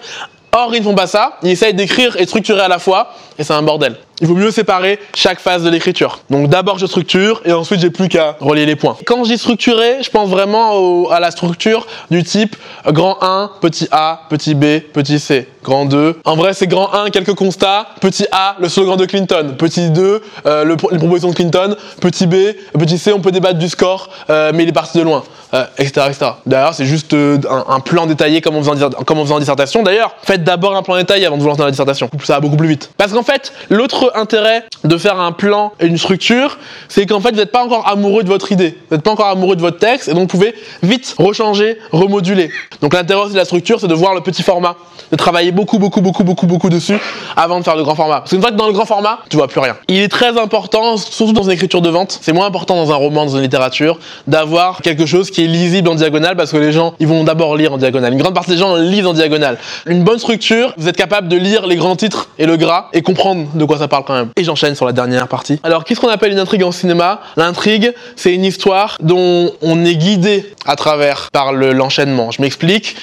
Or, ils ne font pas ça. Ils essayent d'écrire et de structurer à la fois. Et c'est un bordel. Il vaut mieux séparer chaque phase de l'écriture. Donc d'abord je structure et ensuite j'ai plus qu'à relier les points. Quand je dis structurer, je pense vraiment à la structure du type grand 1, petit a, petit b, petit c, grand 2. En vrai c'est grand 1, quelques constats, petit a, le slogan de Clinton, petit 2, euh, le, les propositions de Clinton, petit b, petit c, on peut débattre du score, euh, mais il est parti de loin, euh, etc. etc. D'ailleurs c'est juste un, plan détaillé comme on faisait en, comme en dissertation. D'ailleurs faites d'abord un plan détaillé avant de vous lancer dans la dissertation. Ça va beaucoup plus vite. Parce qu'en fait l'autre intérêt de faire un plan et une structure, c'est qu'en fait, vous n'êtes pas encore amoureux de votre idée. Vous n'êtes pas encore amoureux de votre texte et donc vous pouvez vite rechanger, remoduler. Donc l'intérêt de la structure, c'est de voir le petit format, de travailler beaucoup, beaucoup, beaucoup, beaucoup, beaucoup dessus avant de faire le grand format. Parce qu'une fois que dans le grand format, tu vois plus rien. Il est très important, surtout dans une écriture de vente, c'est moins important dans un roman, dans une littérature, d'avoir quelque chose qui est lisible en diagonale parce que les gens, ils vont d'abord lire en diagonale. Une grande partie des gens lisent en diagonale. Une bonne structure, vous êtes capable de lire les grands titres et le gras et comprendre de quoi ça parle Et j'enchaîne sur la dernière partie. Alors, qu'est-ce qu'on appelle une intrigue en cinéma? L'intrigue, c'est une histoire dont on est guidé à travers par l'enchaînement. Je m'explique.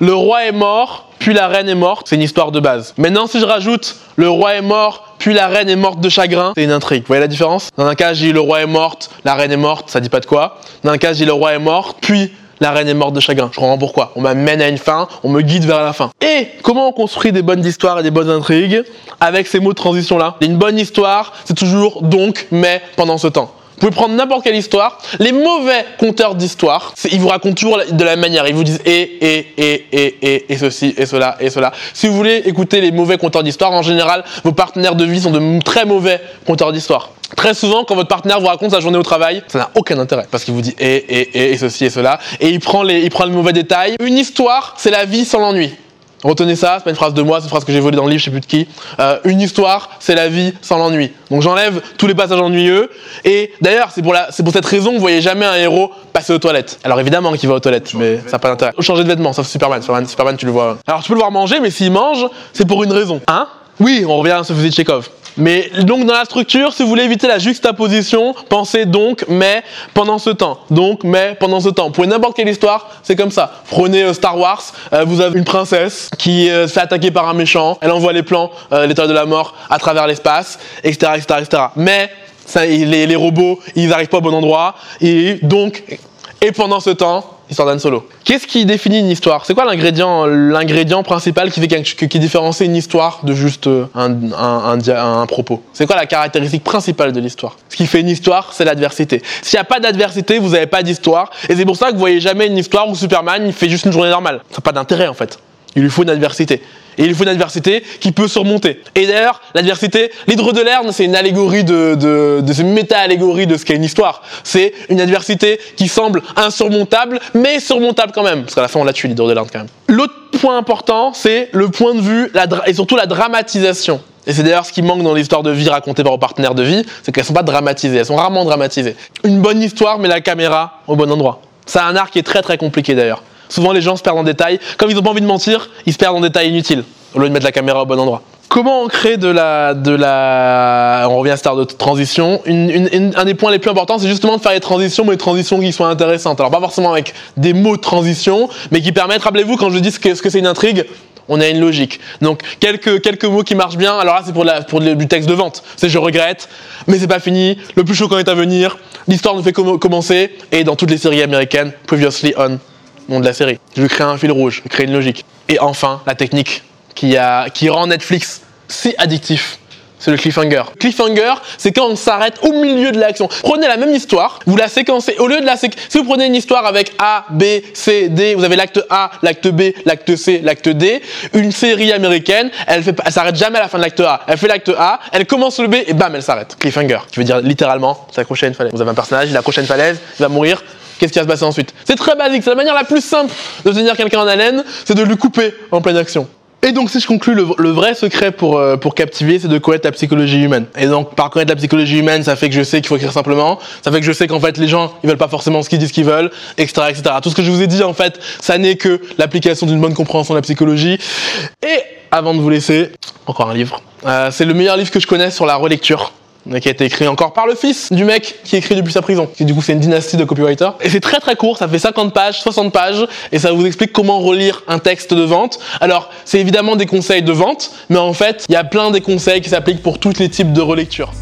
Le roi est mort, puis la reine est morte, c'est une histoire de base. Maintenant, si je rajoute le roi est mort, puis la reine est morte de chagrin, c'est une intrigue. Vous voyez la différence? Dans un cas, j'ai le roi est morte, la reine est morte, ça dit pas de quoi. Dans un cas, j'ai le roi est mort, puis la reine est morte de chagrin. Je comprends pourquoi. On m'amène à une fin, on me guide vers la fin. Et comment on construit des bonnes histoires et des bonnes intrigues avec ces mots de transition là Une bonne histoire, c'est toujours donc, mais pendant ce temps. Vous pouvez prendre n'importe quelle histoire. Les mauvais conteurs d'histoire, ils vous racontent toujours de la même manière. Ils vous disent et, et, et, et, et, et ceci, et cela, et cela. Si vous voulez écouter les mauvais conteurs d'histoire, en général, vos partenaires de vie sont de très mauvais conteurs d'histoire. Très souvent, quand votre partenaire vous raconte sa journée au travail, ça n'a aucun intérêt parce qu'il vous dit et, et, et, et ceci et cela, et il prend les, il prend les mauvais détails. Une histoire, c'est la vie sans l'ennui. Retenez ça, c'est pas une phrase de moi, c'est une phrase que j'ai volée dans le livre, je sais plus de qui. Euh, une histoire, c'est la vie sans l'ennui. Donc j'enlève tous les passages ennuyeux. Et d'ailleurs, c'est pour, pour cette raison que vous voyez jamais un héros passer aux toilettes. Alors évidemment qu'il va aux toilettes, mais ça n'a pas d'intérêt. Changer de vêtements, sauf Superman. Superman. Superman, tu le vois. Alors tu peux le voir manger, mais s'il mange, c'est pour une raison. Hein? Oui, on revient à ce que faisait Tchekhov. Mais donc dans la structure, si vous voulez éviter la juxtaposition, pensez donc mais pendant ce temps. Donc mais pendant ce temps. Pouvez n'importe quelle histoire, c'est comme ça. Prenez euh, Star Wars, euh, vous avez une princesse qui euh, se fait par un méchant, elle envoie les plans, euh, l'étoile de la mort à travers l'espace, etc., etc., etc. Mais les, les robots, ils n'arrivent pas au bon endroit, et donc et pendant ce temps, histoire d'Anne Solo. Qu'est-ce qui définit une histoire? C'est quoi l'ingrédient, l'ingrédient principal qui fait qui, différencie une histoire de juste euh, un, un propos? C'est quoi la caractéristique principale de l'histoire? Ce qui fait une histoire, c'est l'adversité. S'il n'y a pas d'adversité, vous n'avez pas d'histoire, et c'est pour ça que vous voyez jamais une histoire où Superman il fait juste une journée normale. Ça n'a pas d'intérêt en fait. Il lui faut une adversité. Et il faut une adversité qui peut surmonter. Et d'ailleurs, l'adversité, l'hydre de Lerne, c'est une allégorie de, de, de, une méta-allégorie de ce qu'est une histoire. C'est une adversité qui semble insurmontable, mais surmontable quand même. Parce qu'à la fin, on l'a tué, l'hydre de Lerne quand même. L'autre point important, c'est le point de vue et surtout la dramatisation. Et c'est d'ailleurs ce qui manque dans l'histoire de vie racontée par vos partenaires de vie, c'est qu'elles sont pas dramatisées, elles sont rarement dramatisées. Une bonne histoire met la caméra au bon endroit. C'est un art qui est très très compliqué d'ailleurs. Souvent, les gens se perdent en détails. Comme ils n'ont pas envie de mentir, ils se perdent en détails inutiles, au lieu de mettre la caméra au bon endroit. Comment on crée de la, de la, on revient à cette de transition. Un des points les plus importants, c'est justement de faire des transitions, mais des transitions qui soient intéressantes. Alors pas forcément avec des mots de transition, mais qui permettent. Rappelez-vous quand je dis ce que, ce que c'est une intrigue, on a une logique. Donc quelques quelques mots qui marchent bien. Alors là, c'est pour la, pour le, du texte de vente. C'est je regrette, mais c'est pas fini. Le plus choquant est à venir. L'histoire nous fait com commencer. Et dans toutes les séries américaines, previously on de la série. Je veux créer un fil rouge, créer une logique. Et enfin, la technique qui, a, qui rend Netflix si addictif c'est le cliffhanger. Cliffhanger, c'est quand on s'arrête au milieu de l'action. Prenez la même histoire, vous la séquencez. Au lieu de la séquencer, si vous prenez une histoire avec A, B, C, D, vous avez l'acte A, l'acte B, l'acte C, l'acte D. Une série américaine, elle fait, elle s'arrête jamais à la fin de l'acte A. Elle fait l'acte A, elle commence le B et bam, elle s'arrête. Cliffhanger, qui veut dire littéralement s'accrocher à une falaise. Vous avez un personnage, il accroche à une falaise, il va mourir. Qu'est-ce qui va se passer ensuite C'est très basique, c'est la manière la plus simple de tenir quelqu'un en haleine, c'est de lui couper en pleine action. Et donc, si je conclue, le, vrai secret pour, euh, pour captiver, c'est de connaître la psychologie humaine. Et donc, par connaître la psychologie humaine, ça fait que je sais qu'il faut écrire simplement. Ça fait que je sais qu'en fait, les gens, ils veulent pas forcément ce qu'ils disent qu'ils veulent, etc., etc. Tout ce que je vous ai dit, en fait, ça n'est que l'application d'une bonne compréhension de la psychologie. Et avant de vous laisser, encore un livre. Euh, c'est le meilleur livre que je connais sur la relecture qui a été écrit encore par le fils du mec qui écrit depuis sa prison. Du coup, c'est une dynastie de copywriters. Et c'est très très court, ça fait 50 pages, 60 pages, et ça vous explique comment relire un texte de vente. Alors, c'est évidemment des conseils de vente, mais en fait, il y a plein des conseils qui s'appliquent pour tous les types de relecture.